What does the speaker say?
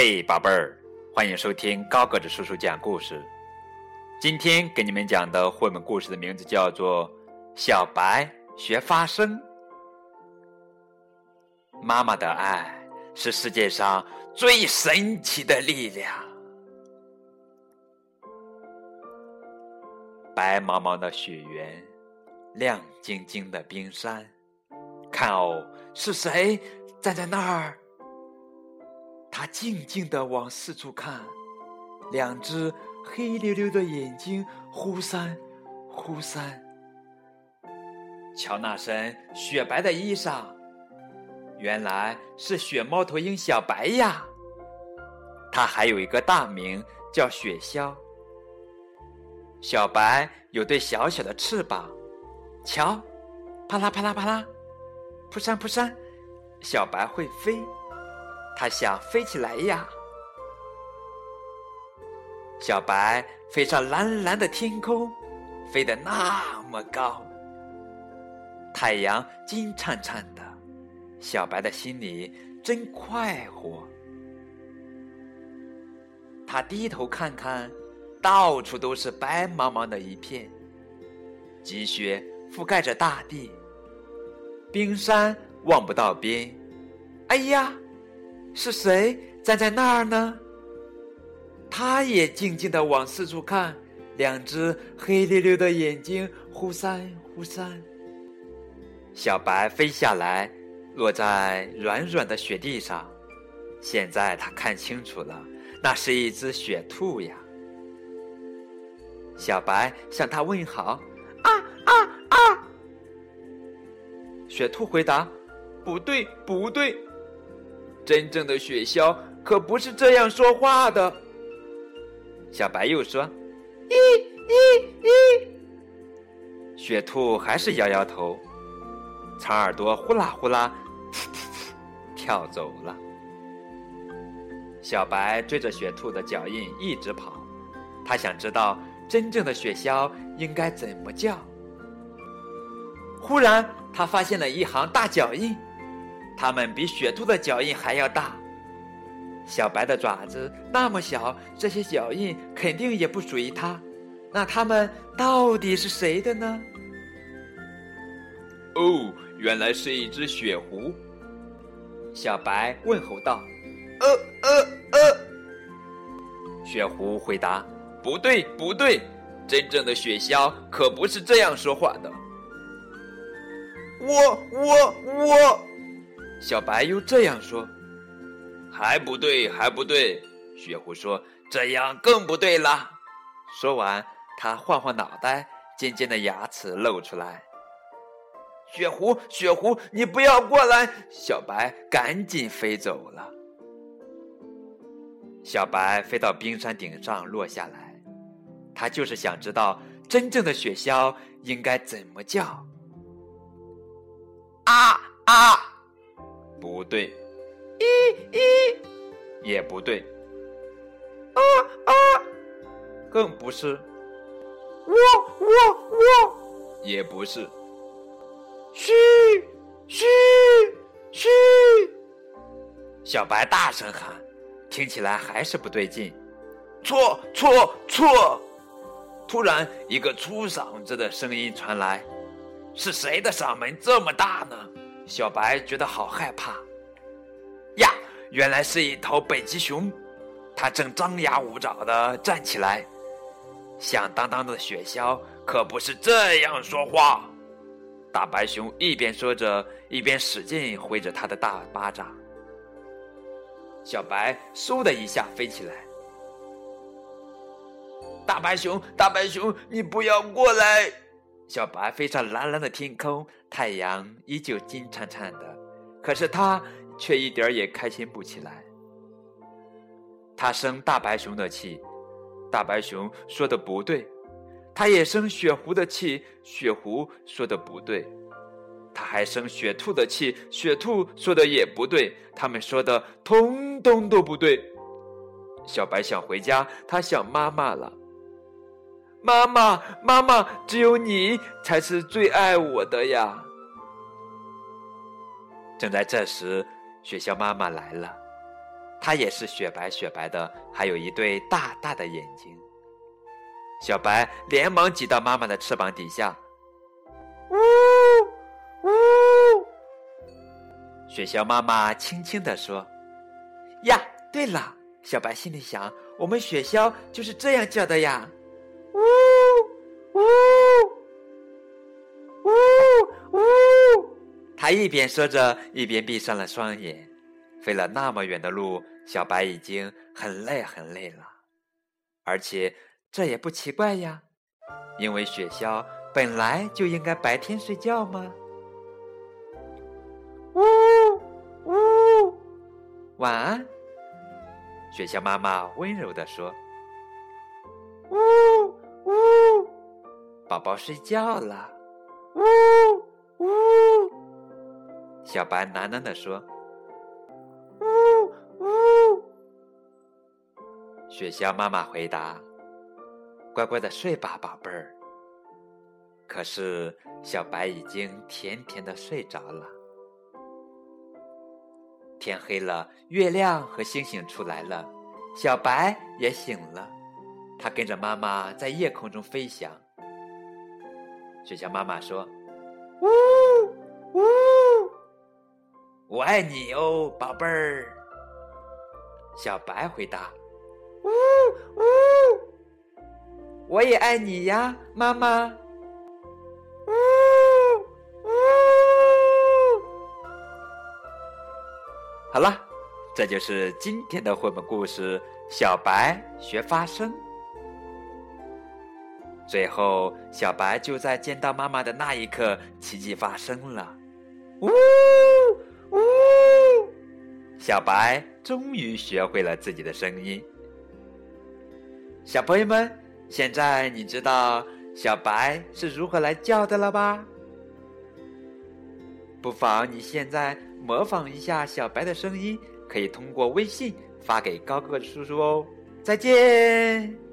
嘿，宝贝儿，欢迎收听高个子叔叔讲故事。今天给你们讲的绘本故事的名字叫做《小白学发声》。妈妈的爱是世界上最神奇的力量。白茫茫的雪原，亮晶晶的冰山，看哦，是谁站在那儿？他静静地往四处看，两只黑溜溜的眼睛忽闪忽闪。瞧那身雪白的衣裳，原来是雪猫头鹰小白呀。它还有一个大名叫雪鸮。小白有对小小的翅膀，瞧，啪啦啪啦啪啦，扑扇扑扇，小白会飞。它想飞起来呀！小白飞上蓝蓝的天空，飞得那么高。太阳金灿灿的，小白的心里真快活。他低头看看，到处都是白茫茫的一片，积雪覆盖着大地，冰山望不到边。哎呀！是谁站在那儿呢？他也静静的往四处看，两只黑溜溜的眼睛忽闪忽闪。小白飞下来，落在软软的雪地上。现在他看清楚了，那是一只雪兔呀。小白向他问好：“啊啊啊！”雪兔回答：“不对，不对。”真正的雪橇可不是这样说话的。小白又说：“咦咦咦！”雪兔还是摇摇头，长耳朵呼啦呼啦，跳走了。小白追着雪兔的脚印一直跑，他想知道真正的雪橇应该怎么叫。忽然，他发现了一行大脚印。它们比雪兔的脚印还要大，小白的爪子那么小，这些脚印肯定也不属于它。那它们到底是谁的呢？哦，原来是一只雪狐。小白问候道：“呃呃呃。”雪狐回答：“不对，不对，真正的雪橇可不是这样说话的。”我我我。小白又这样说：“还不对，还不对。”雪狐说：“这样更不对了。”说完，他晃晃脑袋，尖尖的牙齿露出来。雪狐，雪狐，你不要过来！小白赶紧飞走了。小白飞到冰山顶上落下来，他就是想知道真正的雪橇应该怎么叫。啊啊！不对，一一。也不对，啊啊，更不是，我我我。也不是，嘘嘘嘘，小白大声喊，听起来还是不对劲，错错错！突然，一个粗嗓子的声音传来，是谁的嗓门这么大呢？小白觉得好害怕呀！原来是一头北极熊，它正张牙舞爪的站起来。响当当的雪橇可不是这样说话。大白熊一边说着，一边使劲挥着它的大巴掌。小白嗖的一下飞起来。大白熊，大白熊，你不要过来！小白飞上蓝蓝的天空，太阳依旧金灿灿的，可是他却一点儿也开心不起来。他生大白熊的气，大白熊说的不对；他也生雪狐的气，雪狐说的不对；他还生雪兔的气，雪兔说的也不对。他们说的通通都不对。小白想回家，他想妈妈了。妈妈，妈妈，只有你才是最爱我的呀！正在这时，雪橇妈妈来了，它也是雪白雪白的，还有一对大大的眼睛。小白连忙挤到妈妈的翅膀底下，呜呜。雪橇妈妈轻轻地说：“呀，对了。”小白心里想：“我们雪橇就是这样叫的呀。”呜呜呜呜。他一边说着，一边闭上了双眼。飞了那么远的路，小白已经很累很累了，而且这也不奇怪呀，因为雪橇本来就应该白天睡觉吗？呜呜，晚安，雪橇妈妈温柔地说：“宝宝睡觉了。”呜呜，小白喃喃地说。呜呜雪橇妈妈回答：“乖乖的睡吧，宝贝儿。”可是小白已经甜甜的睡着了。天黑了，月亮和星星出来了，小白也醒了。他跟着妈妈在夜空中飞翔。雪橇妈妈说：“呜呜，我爱你哦，宝贝儿。”小白回答。呜呜，我也爱你呀，妈妈。好了，这就是今天的绘本故事《小白学发声》。最后，小白就在见到妈妈的那一刻，奇迹发生了。呜呜，小白终于学会了自己的声音。小朋友们，现在你知道小白是如何来叫的了吧？不妨你现在模仿一下小白的声音，可以通过微信发给高个子叔叔哦。再见。